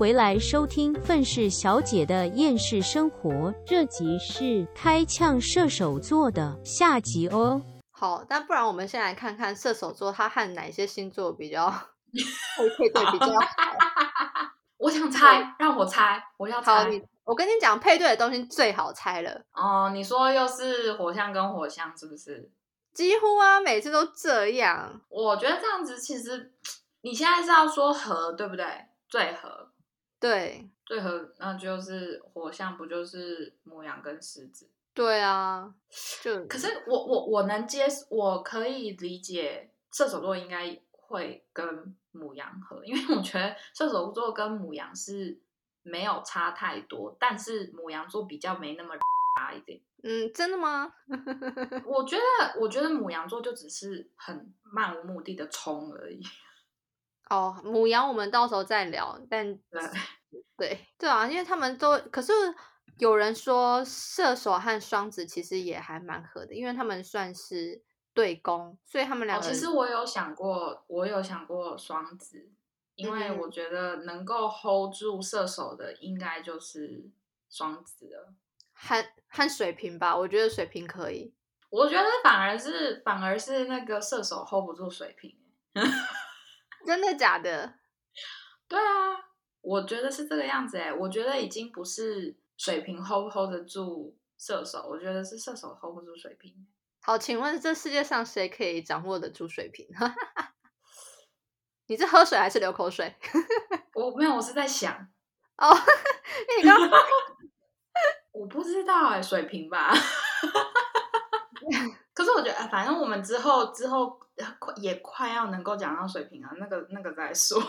回来收听愤世小姐的厌世生活，这集是开枪射手座的下集哦。好，但不然我们先来看看射手座他和哪些星座比较 配配对比较好。我想猜，让我猜，我要，猜。你我跟你讲，配对的东西最好猜了，哦，你说又是火象跟火象，是不是？几乎啊，每次都这样。我觉得这样子其实，你现在是要说和，对不对？最合，对最合，那就是火象，不就是母羊跟狮子？对啊，就可是我我我能接，我可以理解射手座应该会跟母羊合，因为我觉得射手座跟母羊是没有差太多，但是母羊座比较没那么差一点。嗯，真的吗？我觉得，我觉得母羊座就只是很漫无目的的冲而已。哦，母羊我们到时候再聊，但对，对对啊，因为他们都，可是有人说射手和双子其实也还蛮合的，因为他们算是对攻，所以他们两哦，个人、其实我有想过，我有想过双子，因为嗯我觉得能够 hold 住射手的，应该就是双子了。和和水瓶吧，我觉得水瓶可以。我觉得反而是反而是那个射手 hold 不住水瓶。真的假的？对啊，我觉得是这个样子哎，我觉得已经不是水瓶 hold 不 hold 得住射手，我觉得是射手 hold 不住水瓶。好，请问这世界上谁可以掌握得住水瓶？你是喝水还是流口水？我没有，我是在想，哦，因为你刚刚 我不知道哎，水瓶吧。可是我觉得，哎反正我们之后之后呃快也快要能够讲到水瓶啊，那个那个再说。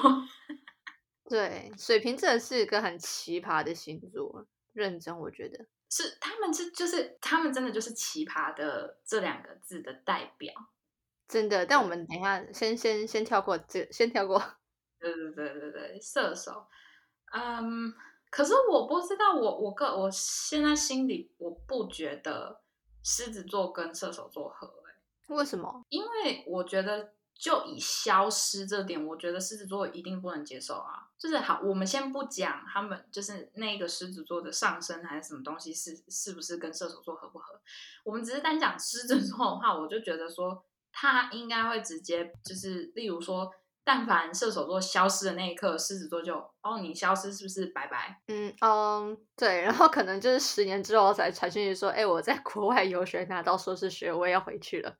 对水瓶真的是一个很奇葩的星座，认真我觉得。是他们是就是他们真的就是奇葩的这两个字的代表。真的，但我们等一下先先先跳过这，先跳过。对对对对对，射手，嗯，可是我不知道，我我个我现在心里我不觉得狮子座跟射手座合、欸，为什么？因为我觉得就以消失这点，我觉得狮子座一定不能接受啊。就是好，我们先不讲他们就是那个狮子座的上升还是什么东西是是不是跟射手座合不合，我们只是单讲狮子座的话，我就觉得说他应该会直接就是例如说。但凡射手座消失的那一刻，狮子座就哦，你消失是不是拜拜？嗯嗯，对，然后可能就是十年之后才传讯息说，哎，我在国外游学拿到硕士学位要回去了，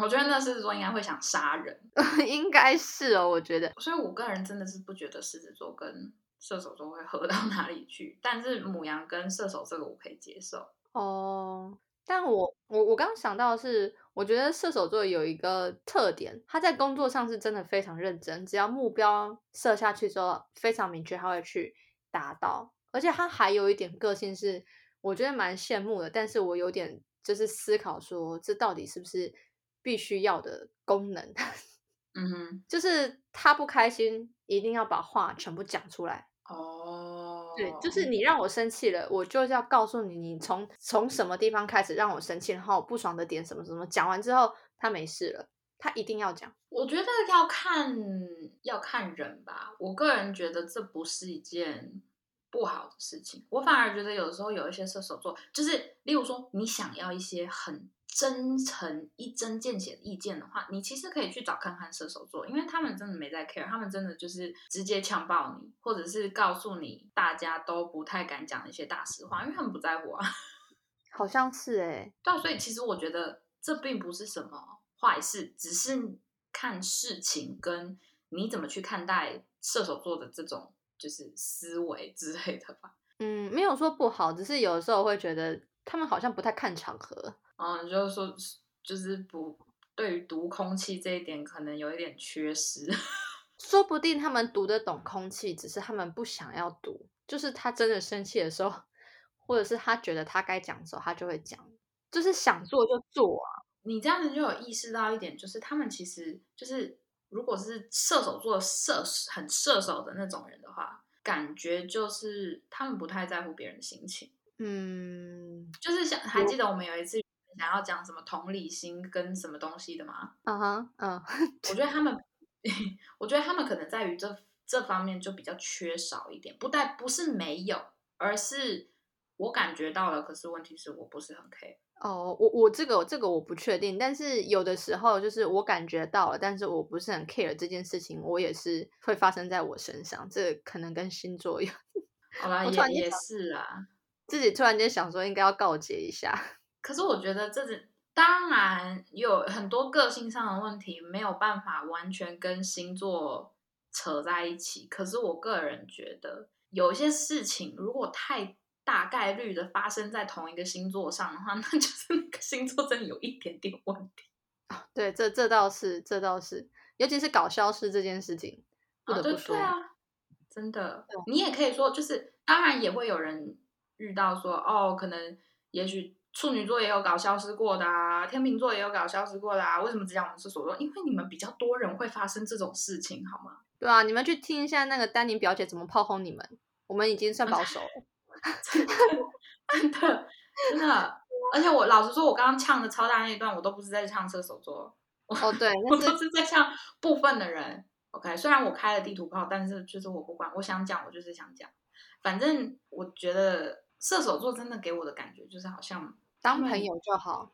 我觉得那狮子座应该会想杀人，应该是哦，我觉得。所以我个人真的是不觉得狮子座跟射手座会合到哪里去，但是母羊跟射手这个我可以接受。哦，但我我我刚刚想到的是，我觉得射手座有一个特点，他在工作上是真的非常认真，只要目标设下去之后非常明确，他会去达到。而且他还有一点个性是，我觉得蛮羡慕的，但是我有点就是思考说，这到底是不是必须要的功能？嗯哼，就是他不开心，一定要把话全部讲出来。哦，对，就是你让我生气了，我就是要告诉你，你从从什么地方开始让我生气，然后我不爽的点什么什么，讲完之后他没事了，他一定要讲。我觉得要看要看人吧，我个人觉得这不是一件不好的事情。我反而觉得有时候有一些射手座，就是例如说你想要一些很真诚、一针见血的意见的话，你其实可以去找看看射手座，因为他们真的没在 care，他们真的就是直接呛爆你，或者是告诉你大家都不太敢讲的一些大实话，因为他们不在乎啊。好像是哎、对啊，所以其实我觉得这并不是什么坏事，只是看事情跟你怎么去看待射手座的这种就是思维之类的吧。嗯，没有说不好，只是有的时候会觉得他们好像不太看场合。嗯，就是说，就是不对于读空气这一点，可能有一点缺失。说不定他们读得懂空气，只是他们不想要读。就是他真的生气的时候，或者是他觉得他该讲的时候，他就会讲。就是想做就做啊。你这样子就有意识到一点，就是他们其实就是，如果是射手座射很射手的那种人的话，感觉就是他们不太在乎别人的心情。嗯，就是想还记得我们有一次想要讲什么同理心跟什么东西的吗？嗯哼，嗯，我觉得他们，我觉得他们可能在于这这方面就比较缺少一点，不但不是没有，而是我感觉到了，可是问题是我不是很 care。哦，我我这个这个我不确定，但是有的时候就是我感觉到了，但是我不是很 care 这件事情，我也是会发生在我身上，这可能跟星座有。好啦，我突然也也是啊。自己突然间想说应该要告诫一下，可是我觉得这是当然有很多个性上的问题，没有办法完全跟星座扯在一起。可是我个人觉得，有一些事情如果太大概率的发生在同一个星座上的话，那就是那个星座真的有一点点问题。对，这这倒是这倒是，尤其是搞消失这件事情，不得不说，对啊，真的你也可以说，就是当然也会有人遇到说，哦，可能也许处女座也有搞消失过的啊，天秤座也有搞消失过的啊。为什么只讲我们射手座？因为你们比较多人会发生这种事情，好吗？对啊，你们去听一下那个丹宁表姐怎么炮轰你们，我们已经算保守了。真的，真的，真的。而且我老实说，我刚刚唱的超大那一段，我都不是在唱射手座，哦，对，我都是在唱部分的人。OK，虽然我开了地图炮，但是就是我不管，我想讲我就是想讲。反正我觉得射手座真的给我的感觉就是好像当朋友就好。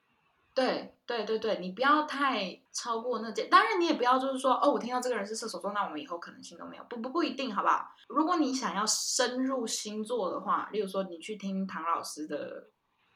对对对对，你不要太超过那件。当然，你也不要就是说，哦，我听到这个人是射手座，那我们以后可能性都没有。不不不一定，好不好？如果你想要深入星座的话，例如说你去听唐老师的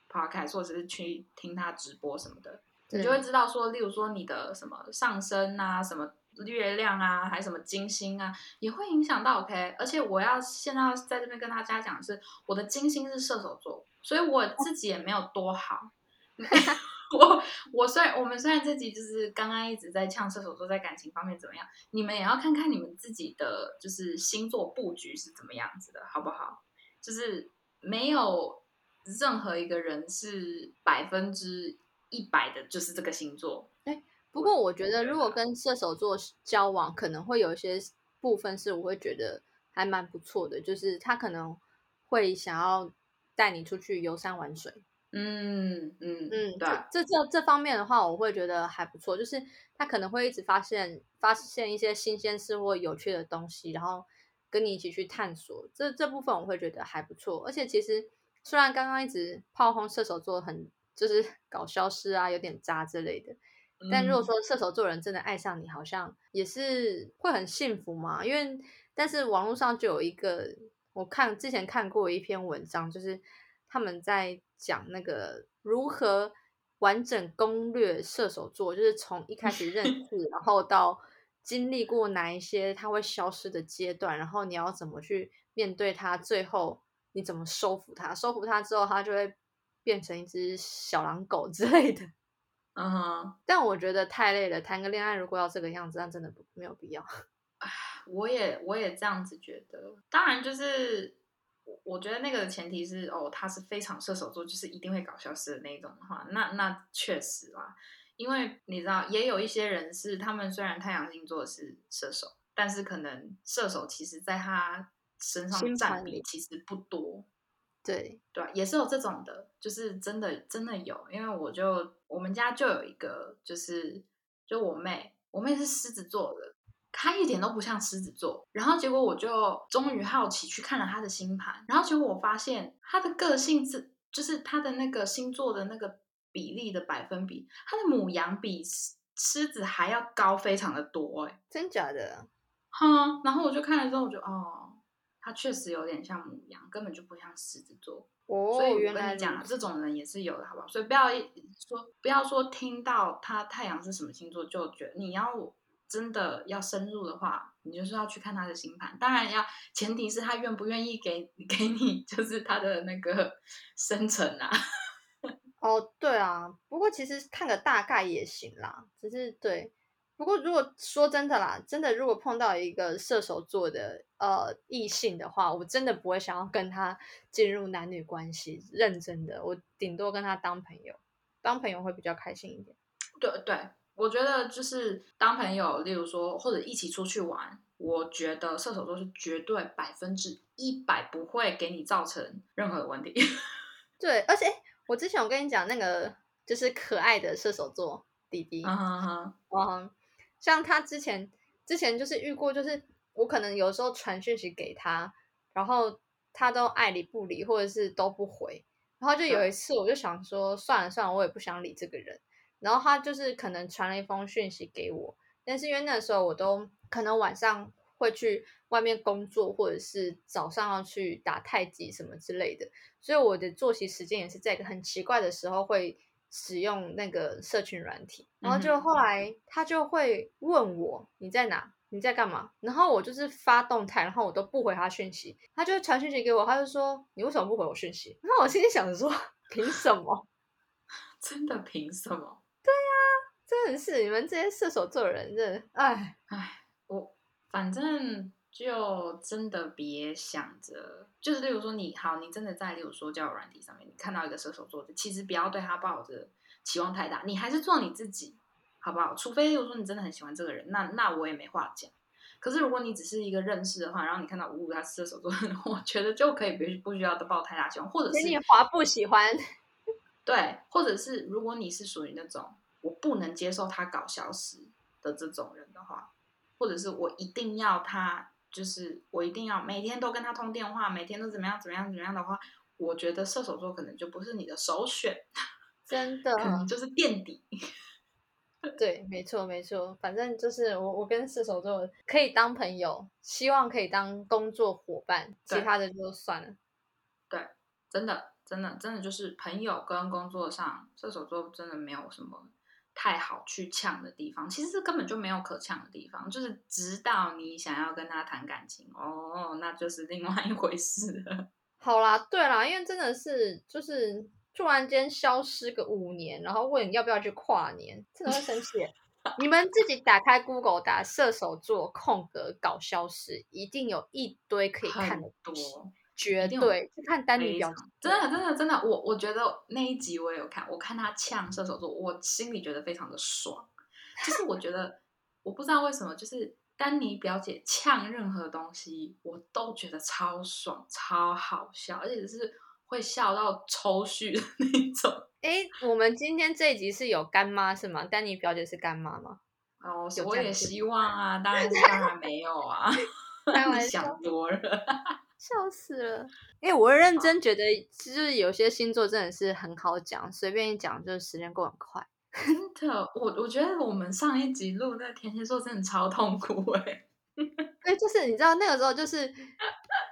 podcast，或者是去听他直播什么的，你就会知道说，例如说你的什么上升啊，什么月亮啊，还是什么金星啊，也会影响到 OK。而且我要现在要在这边跟大家讲的是，我的金星是射手座，所以我自己也没有多好。我我虽然我们虽然这集就是刚刚一直在呛射手座在感情方面怎么样，你们也要看看你们自己的就是星座布局是怎么样子的，好不好？就是没有任何一个人是百分之一百的，就是这个星座。不过我觉得，如果跟射手座交往，可能会有一些部分是我会觉得还蛮不错的，就是他可能会想要带你出去游山玩水。嗯嗯嗯，对，这这这这方面的话，我会觉得还不错，就是他可能会一直发现发现一些新鲜事或有趣的东西，然后跟你一起去探索。这这部分我会觉得还不错。而且其实虽然刚刚一直炮轰射手座很就是搞消失啊，有点渣之类的，但如果嗯说射手座人真的爱上你，好像也是会很幸福嘛。因为但是网络上就有一个，我看之前看过一篇文章，就是他们在讲那个如何完整攻略射手座，就是从一开始认识，然后到经历过哪一些他会消失的阶段，然后你要怎么去面对他，最后你怎么收服他，收服他之后，他就会变成一只小狼狗之类的。嗯哼，但我觉得太累了，谈个恋爱如果要这个样子，那真的不没有必要。我也我也这样子觉得。当然，就是我我觉得那个前提是哦，他是非常射手座，就是一定会搞消失的那种的话，那那确实啦。因为你知道，也有一些人是他们虽然太阳星座是射手，但是可能射手其实在他身上占比其实不多。对，对啊，也是有这种的，就是真的真的有，因为我就我们家就有一个，就是就我妹，我妹是狮子座的，她一点都不像狮子座，然后结果我就终于好奇去看了她的星盘，然后结果我发现她的个性是，就是她的那个星座的那个比例的百分比，她的母羊比狮狮子还要高非常的多、欸，哎，真假的？哈，然后我就看了之后，我就哦，她确实有点像母羊，根本就不像狮子座。哦所以我跟你讲这种人也是有的，好不好？所以不要一说不要说听到他太阳是什么星座就觉得你要真的要深入的话，你就是要去看他的星盘。当然要前提是他愿不愿意给 给你，就是他的那个生辰啊。哦，对啊，不过其实看个大概也行啦，只是对。不过如果说真的啦，真的如果碰到一个射手座的呃异性的话，我真的不会想要跟他进入男女关系，认真的，我顶多跟他当朋友，当朋友会比较开心一点。对对，我觉得就是当朋友，例如说或者一起出去玩，我觉得射手座是绝对百分之一百不会给你造成任何的问题。对，而且我之前有跟你讲那个就是可爱的射手座弟弟，嗯哼哼，嗯，像他之前之前就是遇过，就是我可能有时候传讯息给他，然后他都爱理不理，或者是都不回。然后就有一次，我就想说，算了算了，我也不想理这个人。然后他就是可能传了一封讯息给我，但是因为那时候我都可能晚上会去外面工作，或者是早上要去打太极什么之类的，所以我的作息时间也是在一个很奇怪的时候会使用那个社群软体。然后就后来他就会问我你在哪？你在干嘛？然后我就是发动态，然后我都不回他讯息，他就传讯息给我，他就说你为什么不回我讯息？然后我心里想着说，凭什么？真的凭什么？对呀，真的是你们这些射手座的人，真的，哎哎，我反正就真的别想着，就是例如说你好，你真的在例如说交友软体上面，你看到一个射手座的，其实不要对他抱着期望太大，你还是做你自己。好不好？除非例如说你真的很喜欢这个人，那那我也没话讲。可是如果你只是一个认识的话，然后你看到五五他射手座，我觉得就可以不不需要抱太大希望，或者是你华不喜欢，对，或者是如果你是属于那种我不能接受他搞消失的这种人的话，或者是我一定要他，就是我一定要每天都跟他通电话，每天都怎么样怎么样怎么样的话，我觉得射手座可能就不是你的首选，真的，可能就是垫底。对，没错，没错，反正就是我，我跟射手座可以当朋友，希望可以当工作伙伴，其他的就算了。对，真的，真的，真的就是朋友跟工作上，射手座真的没有什么太好去呛的地方，其实根本就没有可呛的地方，就是直到你想要跟他谈感情哦，那就是另外一回事了。好啦，对啦，因为真的是就是。突然间消失个五年，然后问要不要去跨年，真的会生气。你们自己打开 Google 打射手座空格搞消失，一定有一堆可以看的多，绝对。看丹尼表，真的真的真的，我我觉得那一集我也有看，我看他呛射手座，我心里觉得非常的爽。就是我觉得，我不知道为什么，就是丹尼表姐呛任何东西，我都觉得超爽、超好笑，而且是。会笑到抽搐的那种。哎，我们今天这一集是有干妈是吗？丹尼表姐是干妈吗？哦，我也希望啊，当然当然没有啊 想多了，笑死了。哎，我认真觉得，就是有些星座真的是很好讲，随便一讲，就是时间过很快。真的，我我觉得我们上一集录那天蝎座真的超痛苦哎。对，就是你知道那个时候就是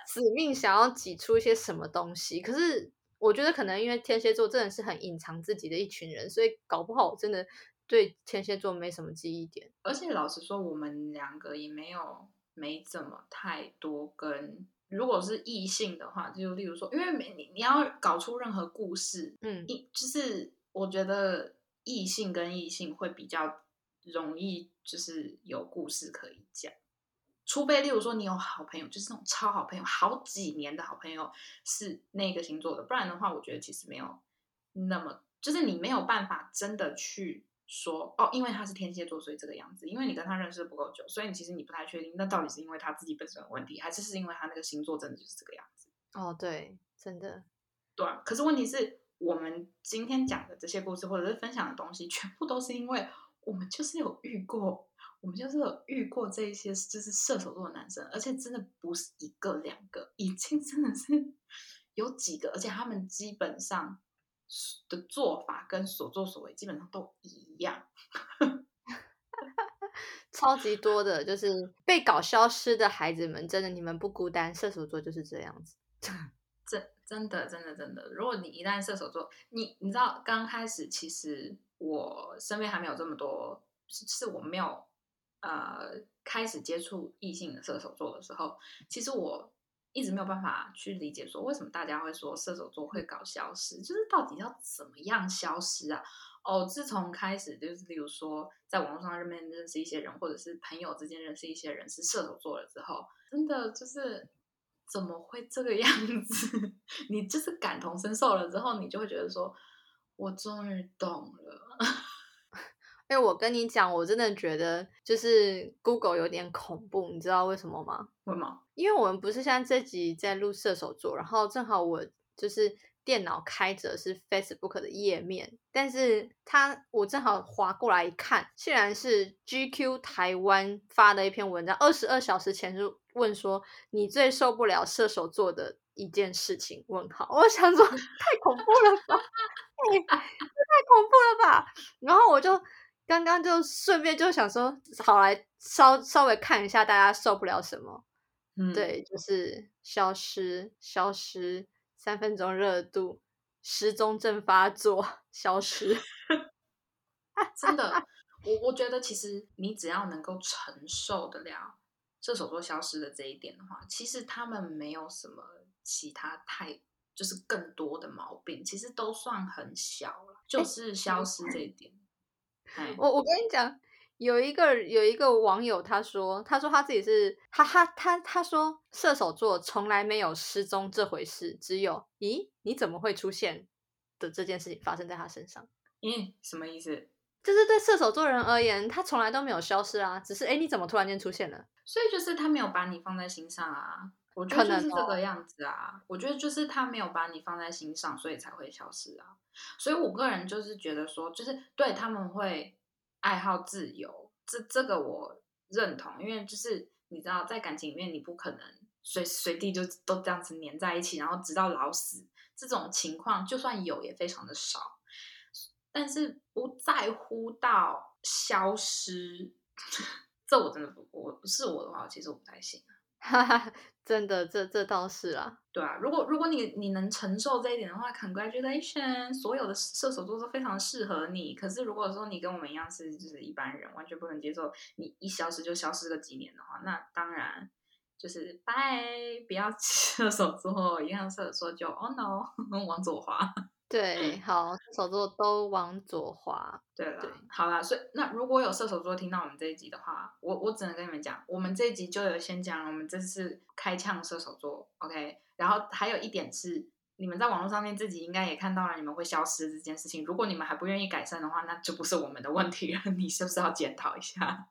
死命想要挤出一些什么东西，可是我觉得可能因为天蝎座真的是很隐藏自己的一群人，所以搞不好真的对天蝎座没什么记忆点。而且老实说，我们两个也没有没怎么太多跟，如果是异性的话，就例如说，因为你你要搞出任何故事，嗯，一就是我觉得异性跟异性会比较容易，就是有故事可以讲。除非，例如说你有好朋友，就是那种超好朋友，好几年的好朋友是那个星座的，不然的话，我觉得其实没有那么，就是你没有办法真的去说哦，因为他是天蝎座，所以这个样子，因为你跟他认识不够久，所以你其实你不太确定，那到底是因为他自己本身有问题，还是是因为他那个星座真的就是这个样子？哦，对，真的，对。可是问题是我们今天讲的这些故事，或者是分享的东西，全部都是因为我们就是有遇过。我们就是有遇过这些，就是射手座的男生，而且真的不是一个两个，已经真的是有几个，而且他们基本上的做法跟所作所为基本上都一样，超级多的，就是被搞消失的孩子们，真的你们不孤单，射手座就是这样子，真真的真的真的，如果你一旦射手座，你你知道刚开始其实我身边还没有这么多，是我没有。呃，开始接触异性的射手座的时候，其实我一直没有办法去理解，说为什么大家会说射手座会搞消失，就是到底要怎么样消失啊？哦，自从开始就是例如说，在网络上认面认识一些人，或者是朋友之间认识一些人是射手座了之后，真的就是怎么会这个样子？你就是感同身受了之后，你就会觉得说，我终于懂了。因为我跟你讲，我真的觉得就是 Google 有点恐怖，你知道为什么吗？为什么？因为我们不是现在这集在录射手座，然后正好我就是电脑开着是 Facebook 的页面，但是它我正好划过来一看，竟然是 GQ 台湾发的一篇文章，二十二小时前就问说你最受不了射手座的一件事情？问号，我想说太恐怖了吧，哎，这太恐怖了吧？然后我就刚刚就顺便就想说，好来稍稍微看一下大家受不了什么。嗯，对，就是消失，消失，三分钟热度，失踪症发作，消失。真的，我我觉得其实你只要能够承受得了射手座消失的这一点的话，其实他们没有什么其他太就是更多的毛病，其实都算很小了，就是消失这一点。哎，我我跟你讲。有一个有一个网友他说，他说他自己是他他他他说射手座从来没有失踪这回事，只有咦你怎么会出现的这件事情发生在他身上？咦什么意思？就是对射手座人而言，他从来都没有消失啊，只是哎你怎么突然间出现了？所以就是他没有把你放在心上啊，我觉得就是这个样子啊，我觉得就是他没有把你放在心上，所以才会消失啊。所以我个人就是觉得说，就是对他们会。爱好自由，这这个我认同，因为就是你知道，在感情里面，你不可能随随地就都这样子黏在一起，然后直到老死。这种情况就算有，也非常的少。但是不在乎到消失，这我真的不，我不是我的话，其实我不太信。哈哈，真的，这这倒是啊，对啊，如果如果你你能承受这一点的话，congratulation，所有的射手座都非常适合你。可是如果说你跟我们一样是就是一般人，完全不能接受你一消失就消失个几年的话，那当然就是拜，不要 射手座，一样射手座就 oh no，往左滑。对，好，射手座都往左滑。对了，好啦，所以那如果有射手座听到我们这一集的话，我我只能跟你们讲，我们这一集就有先讲，我们这次开枪射手座，OK。然后还有一点是，你们在网络上面自己应该也看到了，你们会消失这件事情。如果你们还不愿意改善的话，那就不是我们的问题了，你是不是要检讨一下？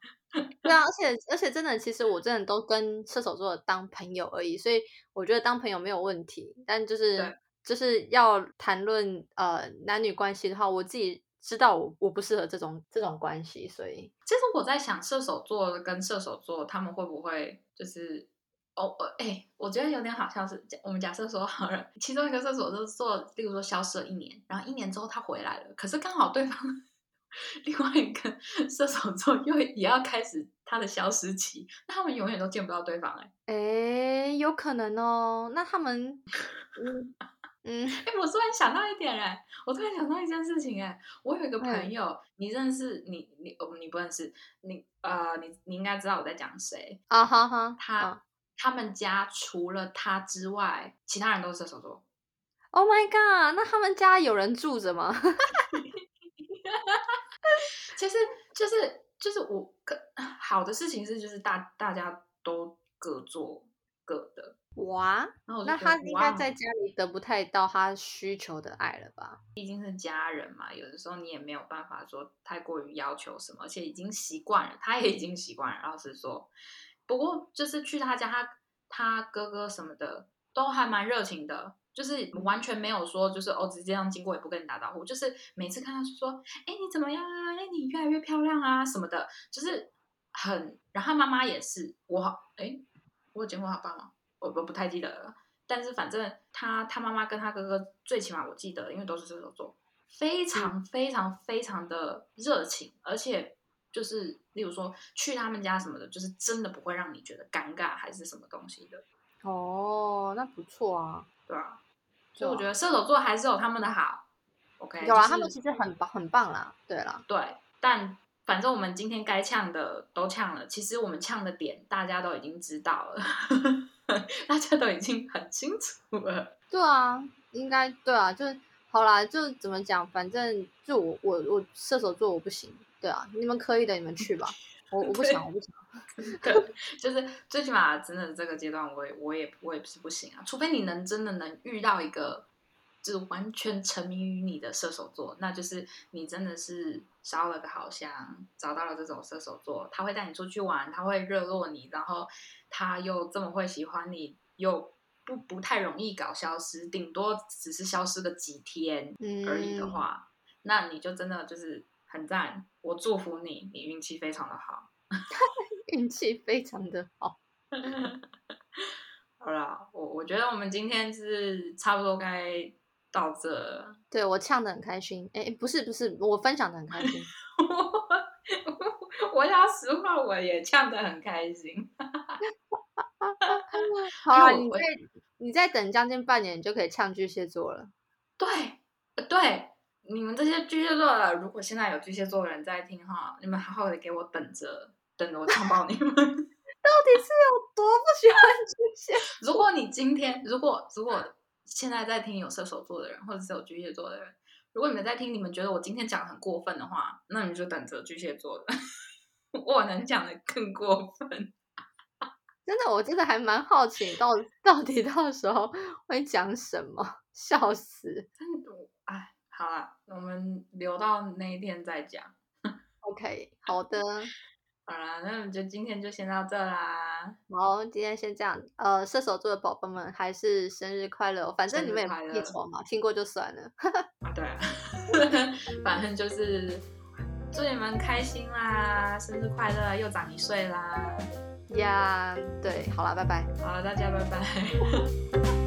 对啊，而且而且真的，其实我真的都跟射手座当朋友而已，所以我觉得当朋友没有问题，但就是。就是要谈论呃男女关系的话，我自己知道我我不适合这种这种关系，所以其实我在想射手座跟射手座他们会不会就是哦哎，我觉得有点好笑是，我们假设说好了，其中一个射手座做，例如说消失了一年，然后一年之后他回来了，可是刚好对方另外一个 射手座又也要开始他的消失期，那他们永远都见不到对方哎哎，有可能哦，那他们嗯。嗯，哎，我突然想到一点哎，我突然想到一件事情哎，我有一个朋友，你认识你你哦你不认识你呃你你应该知道我在讲谁啊哈哈，他他们家除了他之外，其他人都是射手座。Oh my god，那他们家有人住着吗？其实就是就是我可好的事情是就是大大家都各做各的。哇，那他应该在家里得不太到他需求的爱了吧？毕竟是家人嘛，有的时候你也没有办法说太过于要求什么，而且已经习惯了，他也已经习惯了。老实说，不过就是去他家，他他哥哥什么的都还蛮热情的，就是完全没有说就是哦，直接这样经过也不跟你打招呼，就是每次看到说，哎，你怎么样啊？哎，你越来越漂亮啊什么的，就是很。然后妈妈也是，我好，哎，我有见过他爸吗？我我不太记得了，但是反正他他妈妈跟他哥哥最起码我记得，因为都是射手座，非常非常非常的热情，而且就是例如说去他们家什么的，就是真的不会让你觉得尴尬还是什么东西的。哦，那不错啊，对啊，所以我觉得射手座还是有他们的好。OK，有啊，他们其实很棒很棒啦。对啦，对，但反正我们今天该呛的都呛了，其实我们呛的点大家都已经知道了。大家都已经很清楚了。对啊，应该对啊，就是好啦，就怎么讲，反正就我我我射手座我不行。对啊，你们可以的，你们去吧。我我不想，我不想。对，就是最起码真的这个阶段，我也我也我也是不行啊。除非你能真的能遇到一个，就是完全沉迷于你的射手座，那就是你真的是烧了个好香，找到了这种射手座，他会带你出去玩，他会热络你，然后。他又这么会喜欢你，又不不太容易搞消失，顶多只是消失个几天而已的嗯话，那你就真的就是很赞。我祝福你，你运气非常的好。运气非常的好。好啦，我我觉得我们今天是差不多该到这了。对我唱的很开心，哎，不是不是，我分享的很开心。我要实话，我也唱的很开心。好你再你再等将近半年，你就可以唱巨蟹座了。对，呃对，你们这些巨蟹座的，如果现在有巨蟹座的人在听哈，你们好好的给我等着，等着我唱爆你们。到底是有多不喜欢巨蟹？如果你今天，如果如果现在在听有射手座的人，或者是有巨蟹座的人，如果你们在听，你们觉得我今天讲得很过分的话，那你们就等着巨蟹座的，我能讲的更过分。真的，我真的还蛮好奇，你到到底到时候会讲什么？笑死真的，哎，好了，我们留到那一天再讲。！OK，好的，好啦，那我们就今天就先到这啦。好，今天先这样。呃，射手座的宝宝们还是生日快乐哦！反正你们也日快乐不记仇嘛，听过就算了。啊，对啊，反正就是祝你们开心啦，生日快乐，又长一岁啦。呀，对，好了，拜拜。好了，大家拜拜。